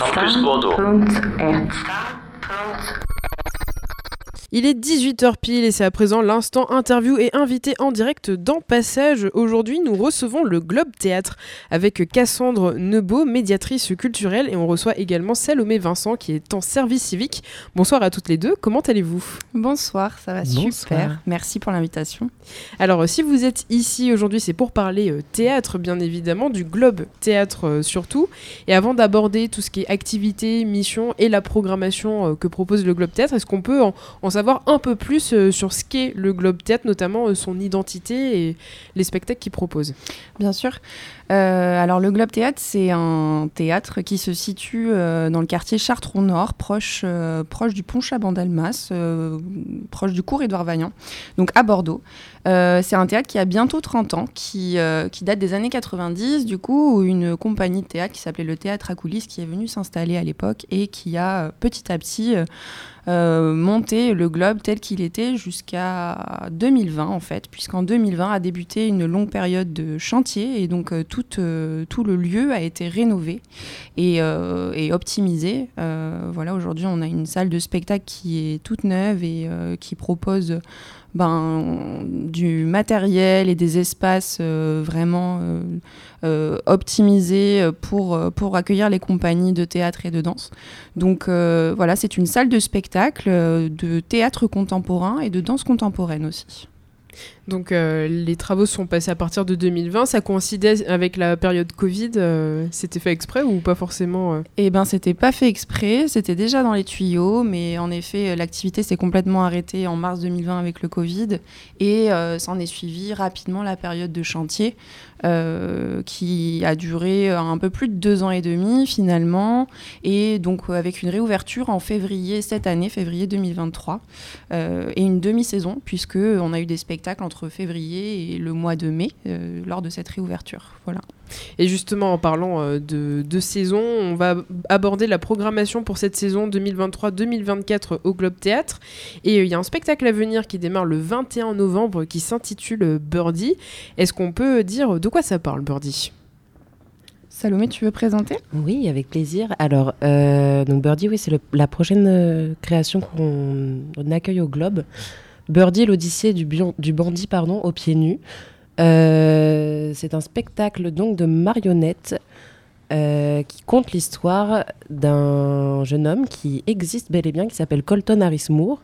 Campus Bordeaux. Il est 18h pile et c'est à présent l'instant interview et invité en direct dans Passage. Aujourd'hui, nous recevons le Globe Théâtre avec Cassandre Nebo, médiatrice culturelle, et on reçoit également Salomé Vincent qui est en service civique. Bonsoir à toutes les deux, comment allez-vous? Bonsoir, ça va Bonsoir. super. Merci pour l'invitation. Alors, si vous êtes ici aujourd'hui, c'est pour parler euh, théâtre, bien évidemment, du Globe Théâtre euh, surtout. Et avant d'aborder tout ce qui est activité, mission et la programmation euh, que propose le Globe Théâtre, est-ce qu'on peut en, en savoir un peu plus euh, sur ce qu'est le Globe Théâtre, notamment euh, son identité et les spectacles qu'il propose Bien sûr. Euh, alors le Globe Théâtre, c'est un théâtre qui se situe dans le quartier Chartres-au-Nord, proche, euh, proche du pont Chabandelmas, euh, proche du cours Édouard Vaillant, donc à Bordeaux. C'est un théâtre qui a bientôt 30 ans, qui, qui date des années 90, du coup, où une compagnie de théâtre qui s'appelait le Théâtre à coulisses, qui est venue s'installer à l'époque et qui a petit à petit euh, monté le globe tel qu'il était jusqu'à 2020 en fait, puisqu'en 2020 a débuté une longue période de chantier et donc euh, tout, euh, tout le lieu a été rénové et, et optimisé. Voilà, aujourd'hui on a une salle de spectacle qui est toute neuve et qui propose ben, du matériel et des espaces euh, vraiment euh, euh, optimisés pour, pour accueillir les compagnies de théâtre et de danse. Donc voilà, c'est une salle de spectacle de théâtre contemporain et de danse contemporaine aussi. Donc euh, les travaux sont passés à partir de 2020, ça coïncidait avec la période Covid, euh, c'était fait exprès ou pas forcément euh Eh ben, c'était pas fait exprès, c'était déjà dans les tuyaux, mais en effet, l'activité s'est complètement arrêtée en mars 2020 avec le Covid, et euh, s'en est suivi rapidement la période de chantier, qui a duré un peu plus de deux ans et demi finalement, et donc avec une réouverture en février cette année, février 2023, euh, et une demi-saison, puisque on a eu des spectacles entre février et le mois de mai euh, lors de cette réouverture. Voilà. Et justement, en parlant euh, de, de saison, on va aborder la programmation pour cette saison 2023-2024 au Globe Théâtre. Et euh, il y a un spectacle à venir qui démarre le 21 novembre qui s'intitule Birdie. Est-ce qu'on peut dire de quoi ça parle, Birdie? Salomé, tu veux présenter? Oui, avec plaisir. Alors, euh, donc Birdie, oui, c'est la prochaine création qu'on on accueille au Globe. Birdie, l'Odyssée du, bandit, pardon, aux pieds nus. Euh, c'est un spectacle donc de marionnettes euh, qui compte l'histoire d'un jeune homme qui existe bel et bien, qui s'appelle Colton Harris Moore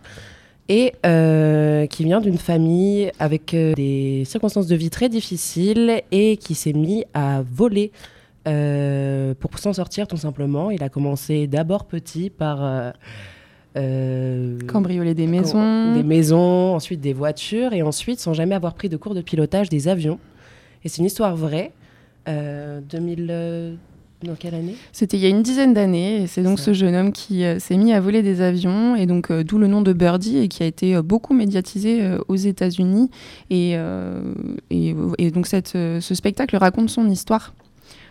et euh, qui vient d'une famille avec des circonstances de vie très difficiles et qui s'est mis à voler pour s'en sortir tout simplement. Il a commencé d'abord petit par Cambrioler des maisons. des maisons, ensuite des voitures et ensuite sans jamais avoir pris de cours de pilotage des avions. Et c'est une histoire vraie. Euh, 2000 euh, dans quelle année? C'était il y a une dizaine d'années, et c'est donc ce jeune homme qui euh, s'est mis à voler des avions, et donc euh, d'où le nom de Birdie, et qui a été euh, beaucoup médiatisé euh, aux États-Unis. Et, euh, et, et donc cette, euh, ce spectacle raconte son histoire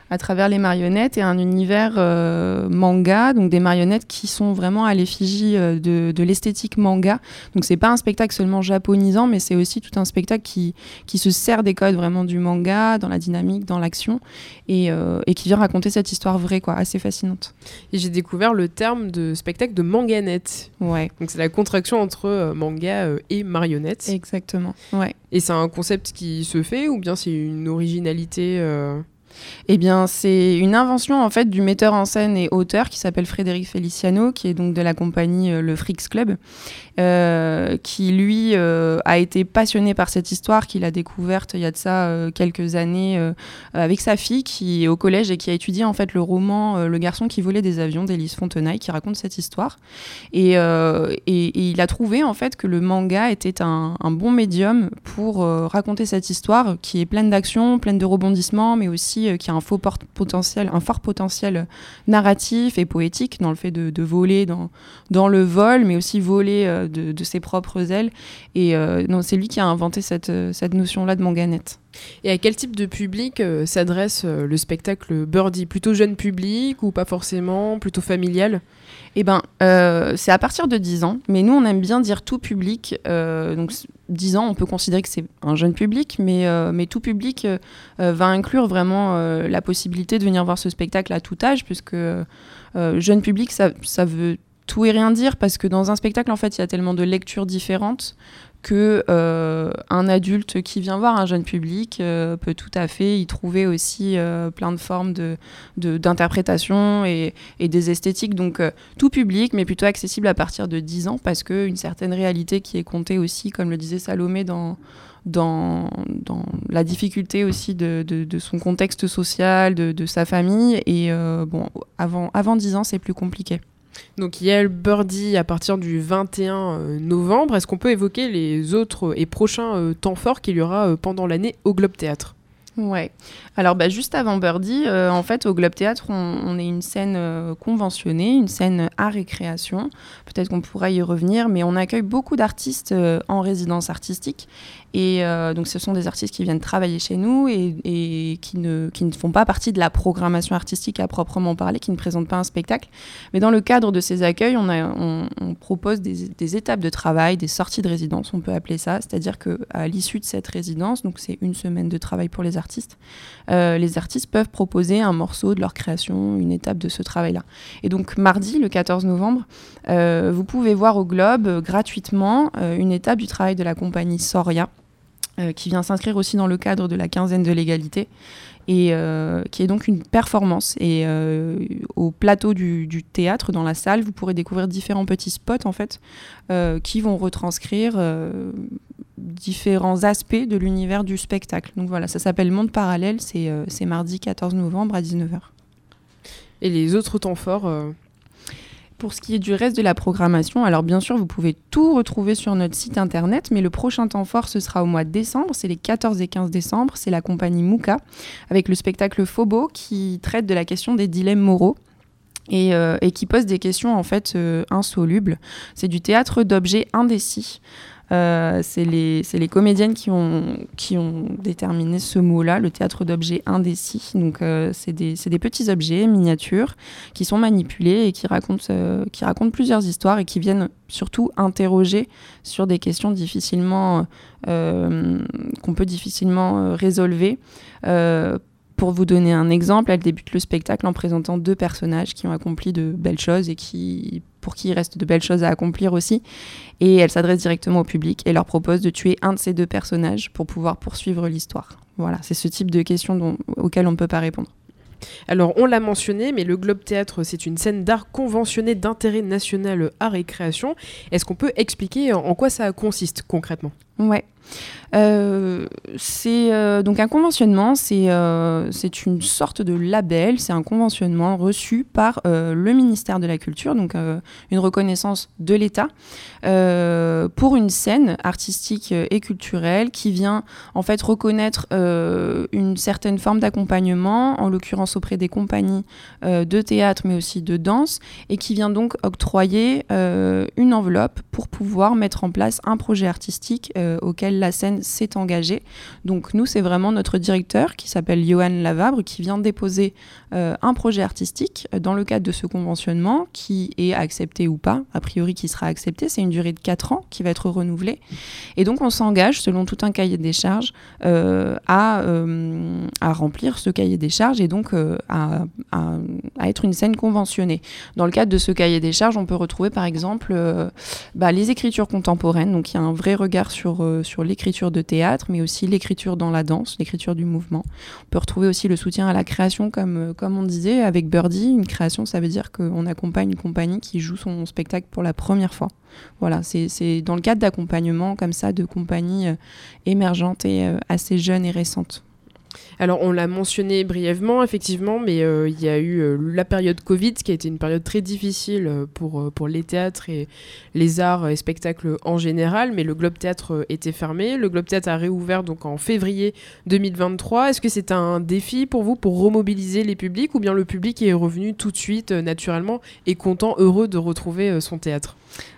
à travers les marionnettes et un univers euh, manga, donc des marionnettes qui sont vraiment à l'effigie euh, de, de l'esthétique manga. Donc c'est pas un spectacle seulement japonisant, mais c'est aussi tout un spectacle qui, qui se sert des codes vraiment du manga, dans la dynamique, dans l'action, et, euh, et qui vient raconter cette histoire vraie, quoi, assez fascinante. Et j'ai découvert le terme de spectacle de manganette. Ouais, Donc c'est la contraction entre manga et marionnette. exactement. Ouais. Et c'est un concept qui se fait ou bien c'est une originalité Eh bien, c'est une invention en fait du metteur en scène et auteur qui s'appelle Frédéric Feliciano, qui est donc de la compagnie euh, Le Frix Club, euh, qui lui euh, a été passionné par cette histoire qu'il a découverte il y a de ça euh, quelques années avec sa fille qui est au collège et qui a étudié en fait le roman Le garçon qui volait des avions d'Élise Fontenaille, qui raconte cette histoire. Et, et- il a trouvé en fait que le manga était un, bon médium pour raconter cette histoire qui est pleine d'action, pleine de rebondissements, mais aussi qui a un faux potentiel, un fort potentiel narratif et poétique dans le fait de, de voler dans, dans le vol, mais aussi voler euh, de, de ses propres ailes. Et euh, non, c'est lui qui a inventé cette, euh, cette notion-là de manganette. Et à quel type de public s'adresse le spectacle Birdie? Plutôt jeune public ou pas forcément? Plutôt familial? Eh ben, c'est à partir de 10 ans, mais nous, on aime bien dire tout public. donc, 10 ans, on peut considérer que c'est un jeune public, mais, mais tout public va inclure vraiment la possibilité de venir voir ce spectacle à tout âge, puisque jeune public, ça, ça veut tout et rien dire parce que dans un spectacle, en fait, il y a tellement de lectures différentes que euh, un adulte qui vient voir un jeune public euh, peut tout à fait y trouver aussi euh, plein de formes de, d'interprétation et, des esthétiques. Donc tout public, mais plutôt accessible à partir de 10 ans parce qu'une certaine réalité qui est comptée aussi, comme le disait Salomé, dans, dans, dans la difficulté aussi de, de, son contexte social, de, de sa famille. Et bon, avant, avant 10 ans, c'est plus compliqué. Donc il y a le Birdie à partir du 21 euh, novembre. Est-ce qu'on peut évoquer les autres et prochains euh, temps forts qu'il y aura euh, pendant l'année au Globe Théâtre? Ouais. Alors bah, juste avant Birdie, en fait au Globe Théâtre, on, est une scène conventionnée, une scène à récréation. Peut-être qu'on pourra y revenir, mais on accueille beaucoup d'artistes en résidence artistique et euh, donc, ce sont des artistes qui viennent travailler chez nous et, qui, ne, qui, ne, font pas partie de la programmation artistique à proprement parler, qui ne présentent pas un spectacle. Mais dans le cadre de ces accueils, on, propose des, étapes de travail, des sorties de résidence, on peut appeler ça. C'est-à-dire qu'à l'issue de cette résidence, donc c'est une semaine de travail pour les artistes, euh, les artistes peuvent proposer un morceau de leur création, une étape de ce travail-là. Et donc, mardi, le 14 novembre, euh, vous pouvez voir au Globe gratuitement une étape du travail de la compagnie Soria. Euh, qui vient s'inscrire aussi dans le cadre de la quinzaine de l'égalité et euh, qui est donc une performance. Et euh, au plateau du, théâtre, dans la salle, vous pourrez découvrir différents petits spots en fait qui vont retranscrire différents aspects de l'univers du spectacle. Donc voilà, ça s'appelle Monde Parallèle, c'est mardi 14 novembre à 19h. Et les autres temps forts pour ce qui est du reste de la programmation, alors bien sûr, vous pouvez tout retrouver sur notre site internet, mais le prochain temps fort, ce sera au mois de décembre, c'est les 14 et 15 décembre, c'est la compagnie Mouka, avec le spectacle Phobo, qui traite de la question des dilemmes moraux. Et, euh, qui pose des questions en fait euh, insolubles. C'est du théâtre d'objets indécis. Euh, c'est les, les, comédiennes qui ont, qui ont déterminé ce mot-là, le théâtre d'objets indécis. Donc, euh, c'est des, des, petits objets miniatures qui sont manipulés et qui racontent, euh, qui racontent plusieurs histoires et qui viennent surtout interroger sur des questions difficilement qu'on peut difficilement résolver. Pour vous donner un exemple, elle débute le spectacle en présentant deux personnages qui ont accompli de belles choses et qui pour qui il reste de belles choses à accomplir aussi. Et elle s'adresse directement au public et leur propose de tuer un de ces deux personnages pour pouvoir poursuivre l'histoire. Voilà, c'est ce type de questions auxquelles on ne peut pas répondre. Alors, on l'a mentionné, mais le Globe Théâtre, c'est une scène d'art conventionnée d'intérêt national art et création. Est-ce qu'on peut expliquer en quoi ça consiste concrètement? Ouais. Euh, c'est euh, donc un conventionnement, euh, c'est une sorte de label, c'est un conventionnement reçu par le ministère de la Culture, donc une reconnaissance de l'État pour une scène artistique et culturelle qui vient en fait reconnaître une certaine forme d'accompagnement, en l'occurrence auprès des compagnies de théâtre mais aussi de danse, et qui vient donc octroyer une enveloppe pour pouvoir mettre en place un projet artistique auquel la scène s'est engagé. Donc nous, c'est vraiment notre directeur qui s'appelle Johan Lavabre qui vient déposer euh, un projet artistique dans le cadre de ce conventionnement qui est accepté ou pas, a priori qui sera accepté. C'est une durée de 4 ans qui va être renouvelée. Et donc on s'engage, selon tout un cahier des charges, euh, à, euh, à, remplir ce cahier des charges et donc à, à, être une scène conventionnée. Dans le cadre de ce cahier des charges, on peut retrouver par exemple bah, les écritures contemporaines. Donc il y a un vrai regard sur, sur l'écriture de théâtre, mais aussi l'écriture dans la danse, l'écriture du mouvement. On peut retrouver aussi le soutien à la création, comme, euh, comme on disait, avec Birdie. Une création, ça veut dire qu'on accompagne une compagnie qui joue son spectacle pour la première fois. Voilà, c'est dans le cadre d'accompagnement comme ça de compagnies euh, émergentes et euh, assez jeunes et récentes. Alors on l'a mentionné brièvement effectivement, mais euh, il y a eu euh, la période Covid qui a été une période très difficile euh, pour, pour les théâtres et les arts et spectacles en général, mais le Globe Théâtre était fermé. Le Globe Théâtre a réouvert donc en février 2023. Est-ce que c'est un défi pour vous pour remobiliser les publics ou bien le public est revenu tout de suite naturellement et content, heureux de retrouver son théâtre?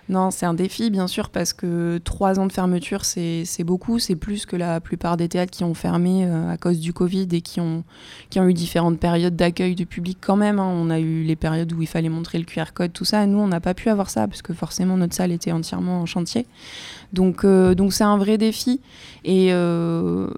Non, c'est un défi, bien sûr, parce que trois ans de fermeture, c'est beaucoup. C'est plus que la plupart des théâtres qui ont fermé à cause du Covid et qui ont, qui ont eu différentes périodes d'accueil du public quand même. Hein. On a eu les périodes où il fallait montrer le QR code, tout ça. Nous, on n'a pas pu avoir ça, parce que forcément, notre salle était entièrement en chantier. Donc, euh, donc c'est un vrai défi. Et. Euh,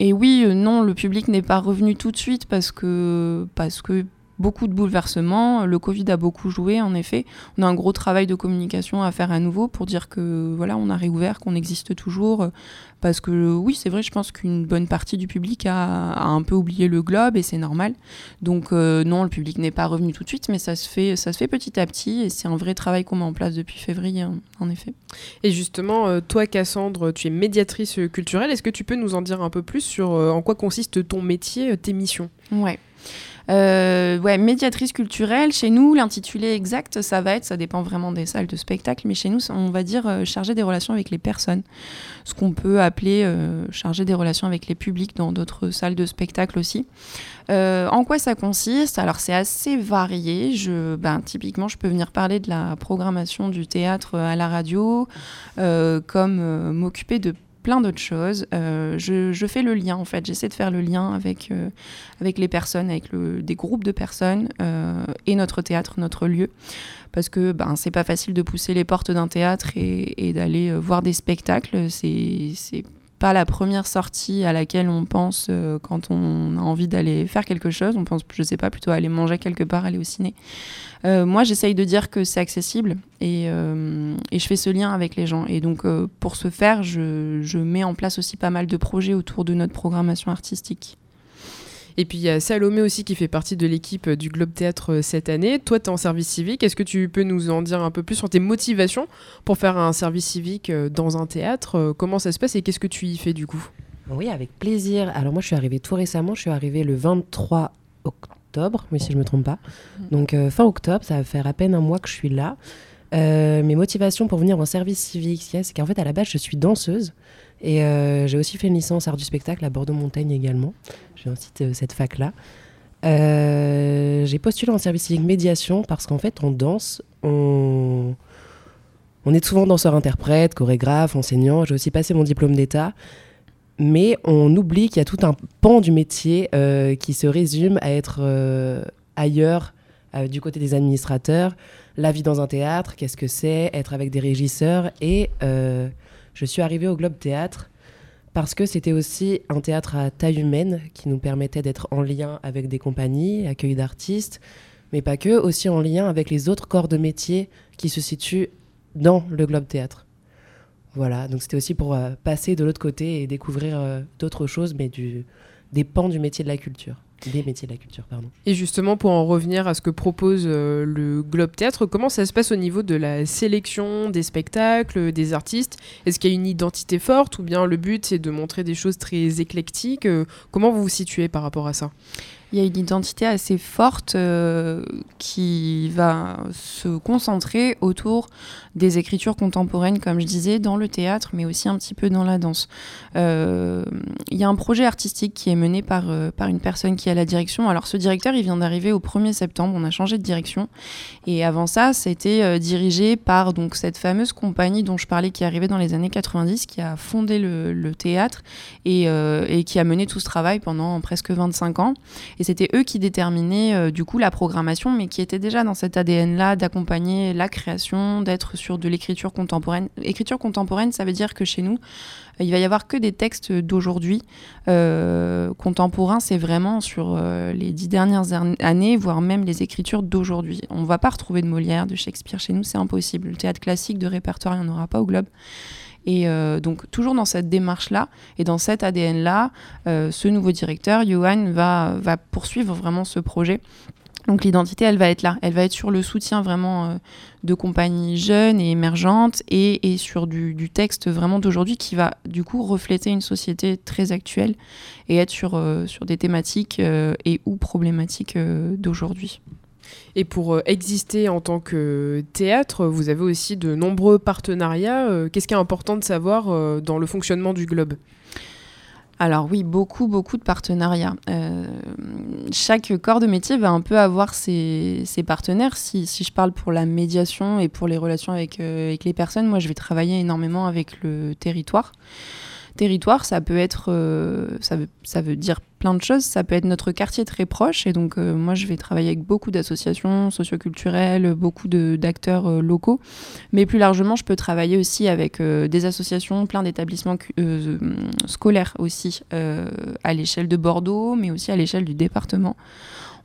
et oui, non, le public n'est pas revenu tout de suite parce que, parce que beaucoup de bouleversements. Le Covid a beaucoup joué, en effet. On a un gros travail de communication à faire à nouveau pour dire que voilà, on a réouvert, qu'on existe toujours. Parce que oui, c'est vrai, je pense qu'une bonne partie du public a, un peu oublié le globe et c'est normal. Donc euh, non, le public n'est pas revenu tout de suite, mais ça se fait, ça se fait petit à petit et c'est un vrai travail qu'on met en place depuis février, hein, en effet. Et justement, euh, toi, Cassandre, tu es médiatrice culturelle. Est-ce que tu peux nous en dire un peu plus sur euh, en quoi consiste ton métier, tes missions? Ouais. Euh, ouais, médiatrice culturelle. Chez nous, l'intitulé exact, ça va être, ça dépend vraiment des salles de spectacle, mais chez nous, on va dire euh, chargé des relations avec les personnes. Ce qu'on peut appeler euh, chargé des relations avec les publics dans d'autres salles de spectacle aussi. en quoi ça consiste? Alors, c'est assez varié. Je, ben, typiquement, je peux venir parler de la programmation du théâtre à la radio, comme m'occuper de plein d'autres choses. Euh, je, fais le lien, en fait. J'essaie de faire le lien avec, euh, avec les personnes, avec des groupes de personnes euh, et notre théâtre, notre lieu. Parce que ben, c'est pas facile de pousser les portes d'un théâtre et, et d'aller voir des spectacles. C'est pas la première sortie à laquelle on pense quand on a envie d'aller faire quelque chose. On pense, je sais pas, plutôt aller manger quelque part, aller au ciné. Euh, moi, j'essaye de dire que c'est accessible et, euh, et, je fais ce lien avec les gens. Et donc, euh, pour ce faire, je, je, mets en place aussi pas mal de projets autour de notre programmation artistique. Et puis il y a Salomé aussi qui fait partie de l'équipe du Globe Théâtre cette année. Toi, tu es en service civique. Est-ce que tu peux nous en dire un peu plus sur tes motivations pour faire un service civique dans un théâtre Comment ça se passe et qu'est-ce que tu y fais du coup? Oui, avec plaisir. Alors moi, je suis arrivée tout récemment. Je suis arrivée le 23 octobre mais si je ne me trompe pas. Mm. Donc euh, fin octobre, ça va faire à peine un mois que je suis là. Euh, mes motivations pour venir en service civique, c'est qu'en fait à la base je suis danseuse et euh, j'ai aussi fait une licence art du spectacle à Bordeaux-Montagne également. J'incite cette fac-là. j'ai postulé en service civique médiation parce qu'en fait on danse, on, on est souvent danseur-interprète, chorégraphe, enseignant. J'ai aussi passé mon diplôme d'état mais on oublie qu'il y a tout un pan du métier euh, qui se résume à être euh, ailleurs, euh, du côté des administrateurs. La vie dans un théâtre, qu'est-ce que c'est Être avec des régisseurs. Et je suis arrivée au Globe Théâtre parce que c'était aussi un théâtre à taille humaine qui nous permettait d'être en lien avec des compagnies, accueil d'artistes, mais pas que, aussi en lien avec les autres corps de métier qui se situent dans le Globe Théâtre. Voilà, donc c'était aussi pour euh, passer de l'autre côté et découvrir euh, d'autres choses, mais du, des pans du métier de la culture. Des métiers de la culture, pardon. Et justement, pour en revenir à ce que propose euh, le Globe Théâtre, comment ça se passe au niveau de la sélection des spectacles, des artistes? Est-ce qu'il y a une identité forte ou bien le but c'est de montrer des choses très éclectiques? Comment vous vous situez par rapport à ça? Il y a une identité assez forte euh, qui va se concentrer autour des écritures contemporaines, comme je disais, dans le théâtre, mais aussi un petit peu dans la danse. Euh, il y a un projet artistique qui est mené par, euh, par une personne qui a la direction. Alors ce directeur, il vient d'arriver au 1er septembre, on a changé de direction. Et avant ça, c'était dirigé par donc, cette fameuse compagnie dont je parlais qui est arrivée dans les années 90, qui a fondé le, théâtre et, et, qui a mené tout ce travail pendant presque 25 ans. C'était eux qui déterminaient euh, du coup la programmation, mais qui étaient déjà dans cet ADN-là d'accompagner la création, d'être sur de l'écriture contemporaine. Écriture contemporaine, ça veut dire que chez nous, il va y avoir que des textes d'aujourd'hui. Euh, contemporains, c'est vraiment sur euh, les dix dernières années, voire même les écritures d'aujourd'hui. On ne va pas retrouver de Molière, de Shakespeare chez nous, c'est impossible. Le théâtre classique de répertoire, il n'y en aura pas au Globe. Et euh, donc, toujours dans cette démarche-là et dans cet ADN-là, euh, ce nouveau directeur, Johan, va, poursuivre vraiment ce projet Donc l'identité, elle va être là. Elle va être sur le soutien vraiment euh, de compagnies jeunes et émergentes et, sur du, texte vraiment d'aujourd'hui qui va du coup refléter une société très actuelle et être sur, des thématiques et ou problématiques d'aujourd'hui. Et pour euh, exister en tant que théâtre, vous avez aussi de nombreux partenariats. Euh, Qu'est-ce qui est important de savoir euh, dans le fonctionnement du Globe? Alors oui, beaucoup, beaucoup de partenariats. Chaque corps de métier va un peu avoir ses, partenaires. Si, je parle pour la médiation et pour les relations avec les personnes, moi je vais travailler énormément avec le territoire. Territoire, ça peut être, euh, ça, veut, ça veut dire plein de choses. Ça peut être notre quartier très proche. Et donc, euh, moi, je vais travailler avec beaucoup d'associations socioculturelles, beaucoup d'acteurs euh, locaux. Mais plus largement, je peux travailler aussi avec des associations, plein d'établissements scolaires aussi, à l'échelle de Bordeaux, mais aussi à l'échelle du département.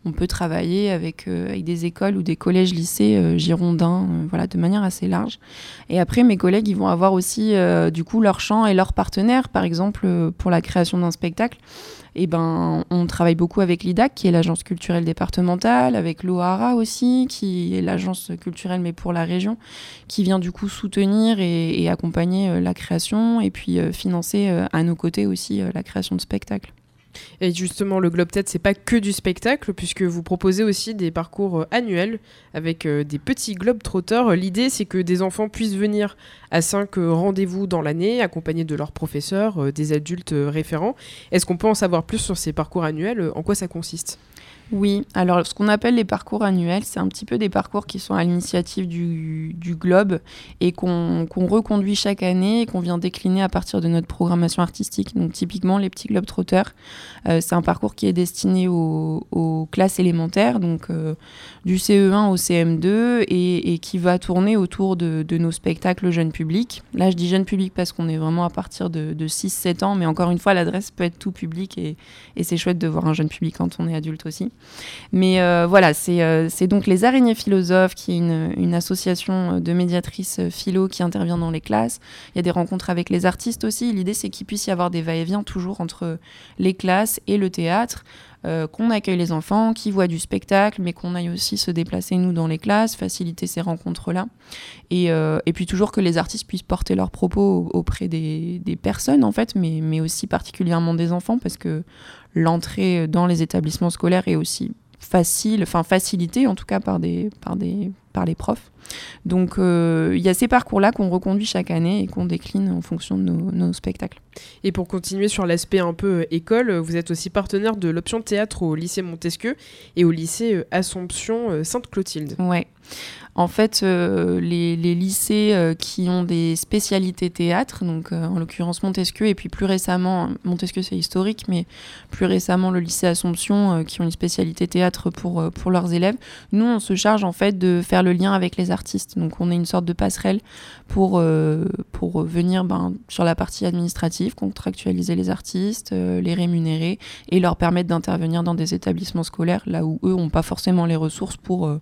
On peut travailler avec, euh, avec des écoles ou des collèges, lycées euh, girondins, euh, voilà, de manière assez large. Et après, mes collègues, ils vont avoir aussi, du coup, leur champ et leurs partenaires. Par exemple, pour la création d'un spectacle, eh ben, on travaille beaucoup avec l'IDAC, qui est l'agence culturelle départementale, avec l'OARA aussi, qui est l'agence culturelle, mais pour la région, qui vient du coup soutenir et, et accompagner la création, et puis financer à nos côtés aussi la création de spectacles. Et justement, le Globe Tête, c'est pas que du spectacle, puisque vous proposez aussi des parcours euh, annuels avec euh, des petits globes trotteurs. L'idée, c'est que des enfants puissent venir à cinq euh, rendez-vous dans l'année, accompagnés de leurs professeurs, des adultes référents. Est-ce qu'on peut en savoir plus sur ces parcours annuels? En quoi ça consiste? Oui, alors ce qu'on appelle les parcours annuels, c'est un petit peu des parcours qui sont à l'initiative du, du Globe et qu'on reconduit chaque année et qu'on vient décliner à partir de notre programmation artistique. Donc typiquement, les petits Globe Trotters, euh, c'est un parcours qui est destiné aux, classes élémentaires, donc euh, du CE1 au CM2 et, qui va tourner autour de, nos spectacles jeunes publics. Là, je dis jeune public parce qu'on est vraiment à partir de, de 6-7 ans, mais encore une fois, l'adresse peut être tout public et c'est chouette de voir un jeune public quand on est adulte aussi. Mais euh, voilà, c'est euh, c'est donc les araignées philosophes, qui est une, association de médiatrices euh, philo qui intervient dans les classes. Il y a des rencontres avec les artistes aussi. L'idée, c'est qu'il puisse y avoir des va-et-vient toujours entre les classes et le théâtre. euh, qu'on accueille les enfants, qui voient du spectacle, mais qu'on aille aussi se déplacer nous dans les classes, faciliter ces rencontres-là. Et, euh, et puis toujours que les artistes puissent porter leurs propos auprès des, des personnes, en fait, mais, mais aussi particulièrement des enfants, parce que l'entrée dans les établissements scolaires est aussi facile, enfin facilitée en tout cas par, des, par, des, par les profs. Donc euh, il y a ces parcours-là qu'on reconduit chaque année et qu'on décline en fonction de nos, nos spectacles. Et pour continuer sur l'aspect un peu euh, école, vous êtes aussi partenaire de l'option théâtre au lycée Montesquieu et au lycée euh, Assomption Sainte-Clotilde. Ouais. En fait, euh, les, les lycées euh, qui ont des spécialités théâtre, donc euh, en l'occurrence Montesquieu, et puis plus récemment, Montesquieu c'est historique, mais plus récemment le lycée Assomption, qui ont une spécialité théâtre pour, pour leurs élèves, nous on se charge en fait de faire le lien avec les artistes. Donc on est une sorte de passerelle pour, euh, pour venir ben, sur la partie administrative, contractualiser les artistes, euh, les rémunérer et leur permettre d'intervenir dans des établissements scolaires là où eux n'ont pas forcément les ressources pour euh,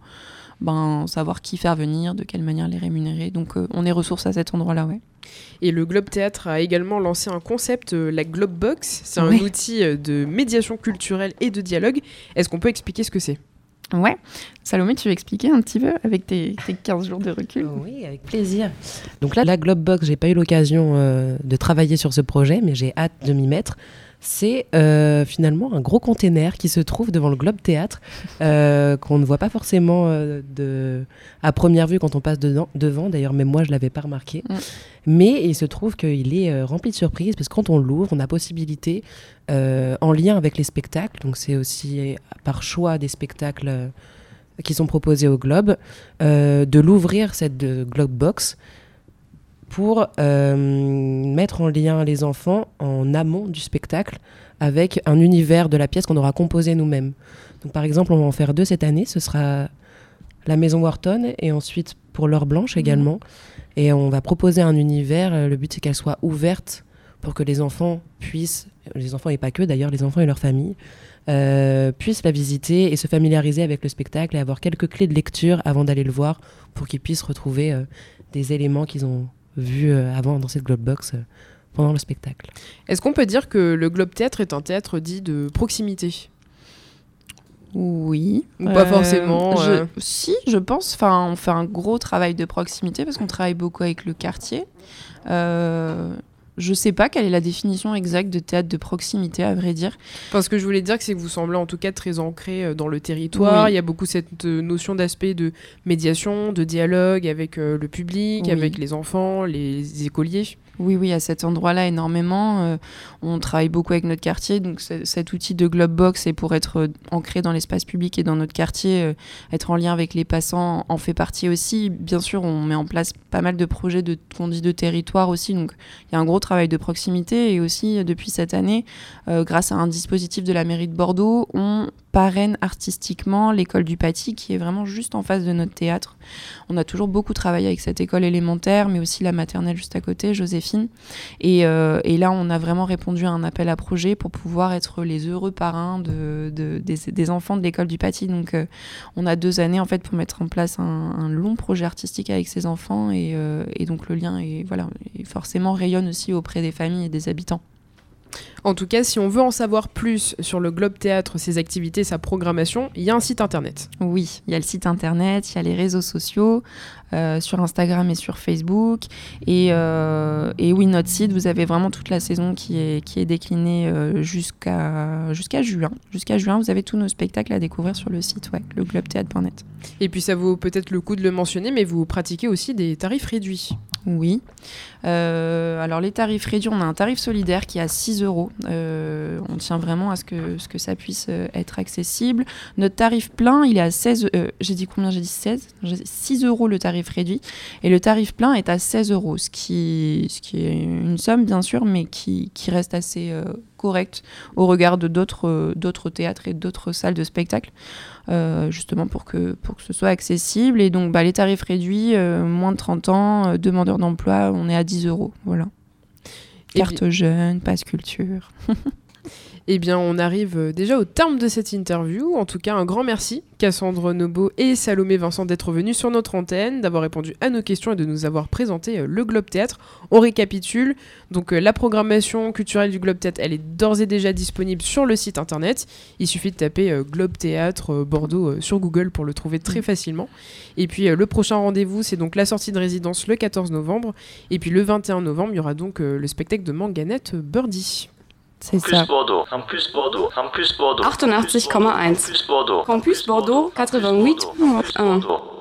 ben, savoir qui faire venir, de quelle manière les rémunérer. Donc on est ressources à cet endroit-là, ouais. Et le Globe Théâtre a également lancé un concept, la Globe Box. C'est un Oui. outil de médiation culturelle et de dialogue. Est-ce qu'on peut expliquer ce que c'est? Ouais. Salomé, tu veux expliquer un petit peu avec tes, tes 15 jours de recul? Oui, avec plaisir. Donc là, la Globebox, j'ai pas eu l'occasion euh, de travailler sur ce projet, mais j'ai hâte de m'y mettre. C'est euh, finalement un gros container qui se trouve devant le Globe Théâtre, euh, qu'on ne voit pas forcément euh, de, à première vue quand on passe dedans, devant. D'ailleurs, même moi, je l'avais pas remarqué. Mm. Mais il se trouve qu'il est rempli de surprises, parce que quand on l'ouvre, on a possibilité, en lien avec les spectacles, donc c'est aussi par choix des spectacles qui sont proposés au Globe, de l'ouvrir cette Globe Box pour euh, mettre en lien les enfants en amont du spectacle avec un univers de la pièce qu'on aura composé nous-mêmes. Donc par exemple, on va en faire deux cette année. Ce sera la Maison Wharton et ensuite pour l'heure blanche également. Et on va proposer un univers. Euh, Le but c'est qu'elle soit ouverte pour que les enfants puissent, les enfants et pas que d'ailleurs, les enfants et leurs familles, euh, puissent la visiter et se familiariser avec le spectacle et avoir quelques clés de lecture avant d'aller le voir pour qu'ils puissent retrouver euh, des éléments qu'ils ont vus euh, avant dans cette globe box euh, pendant le spectacle. Est-ce qu'on peut dire que le Globe Théâtre est un théâtre dit de proximité? Oui. Ou pas forcément, je- euh. Si, je pense. Enfin, on fait un gros travail de proximité parce qu'on travaille beaucoup avec le quartier. Euh, je sais pas quelle est la définition exacte de théâtre de proximité, à vrai dire. Enfin, ce que je voulais dire, c'est que vous semblez en tout cas très ancré euh, dans le territoire. Oui. Il y a beaucoup cette euh, notion d'aspect de médiation, de dialogue avec euh, le public, Oui. avec les enfants, les écoliers. Oui, oui, à cet endroit-là, énormément. Euh, on travaille beaucoup avec notre quartier, donc cet outil de Globebox est pour être euh, ancré dans l'espace public et dans notre quartier, euh, être en lien avec les passants en fait partie aussi. Bien sûr, on met en place pas mal de projets de qu'on dit de territoire aussi, donc il y a un gros travail de proximité et aussi depuis cette année, grâce à un dispositif de la mairie de Bordeaux, on parraine artistiquement l'école du Paty qui est vraiment juste en face de notre théâtre. On a toujours beaucoup travaillé avec cette école élémentaire, mais aussi la maternelle juste à côté, Joséphine. Et, euh, là, on a vraiment répondu à un appel à projet pour pouvoir être les heureux parrains de, de- des, enfants de l'école du Paty. Donc, euh, on a deux années en fait pour mettre en place un, long projet artistique avec ces enfants. Et, euh, donc, le lien est, voilà, forcément rayonne aussi auprès des familles et des habitants. En tout cas, si on veut en savoir plus sur le Globe Théâtre, ses activités, sa programmation, il y a un site internet. Oui, il y a le site internet, il y a les réseaux sociaux, euh, sur Instagram et sur Facebook. Et, euh, et oui, notre site, vous avez vraiment toute la saison qui est, qui est déclinée euh, jusqu'à jusqu'à juin. Jusqu'à juin, vous avez tous nos spectacles à découvrir sur le site, ouais, le globethéâtre.net. Et puis ça vaut peut-être le coup de le mentionner, mais vous pratiquez aussi des tarifs réduits. Oui. Euh, alors les tarifs réduits, on a un tarif solidaire qui est à 6 euros. Euh, on tient vraiment à ce que, ça puisse euh, être accessible. Notre tarif plein, il est à 16... euh, j'ai dit combien? J'ai dit 16 J'ai dit 6 euros le tarif réduit. Et le tarif plein est à 16 euros, ce qui, est une somme bien sûr, mais qui reste assez correcte au regard de d'autres euh, d'autres théâtres et d'autres salles de spectacle. euh, justement pour que, pour que ce soit accessible. Et donc, bah, les tarifs réduits, euh, moins de 30 ans, euh, demandeurs d'emploi, on est à 10 euros. Voilà. Et Carte jeune, passe culture. Eh bien, on arrive euh, déjà au terme de cette interview. En tout cas, un grand merci, Cassandre Nobo et Salomé Vincent, d'être venus sur notre antenne, d'avoir répondu à nos questions et de nous avoir présenté euh, le Globe Théâtre. On récapitule. Donc, euh, la programmation culturelle du Globe Théâtre, elle est d'ores et déjà disponible sur le site internet. Il suffit de taper Globe Théâtre Bordeaux sur Google pour le trouver très facilement. Et puis, le prochain rendez-vous, c'est donc la sortie de résidence le 14 novembre. Et puis, le 21 novembre, il y aura donc le spectacle de Manganette Birdie. C'est Campus. Bordeaux, Campus Bordeaux, Campus Bordeaux. 88,1. Campus Bordeaux. Campus Bordeaux, 88,1. Bordeaux.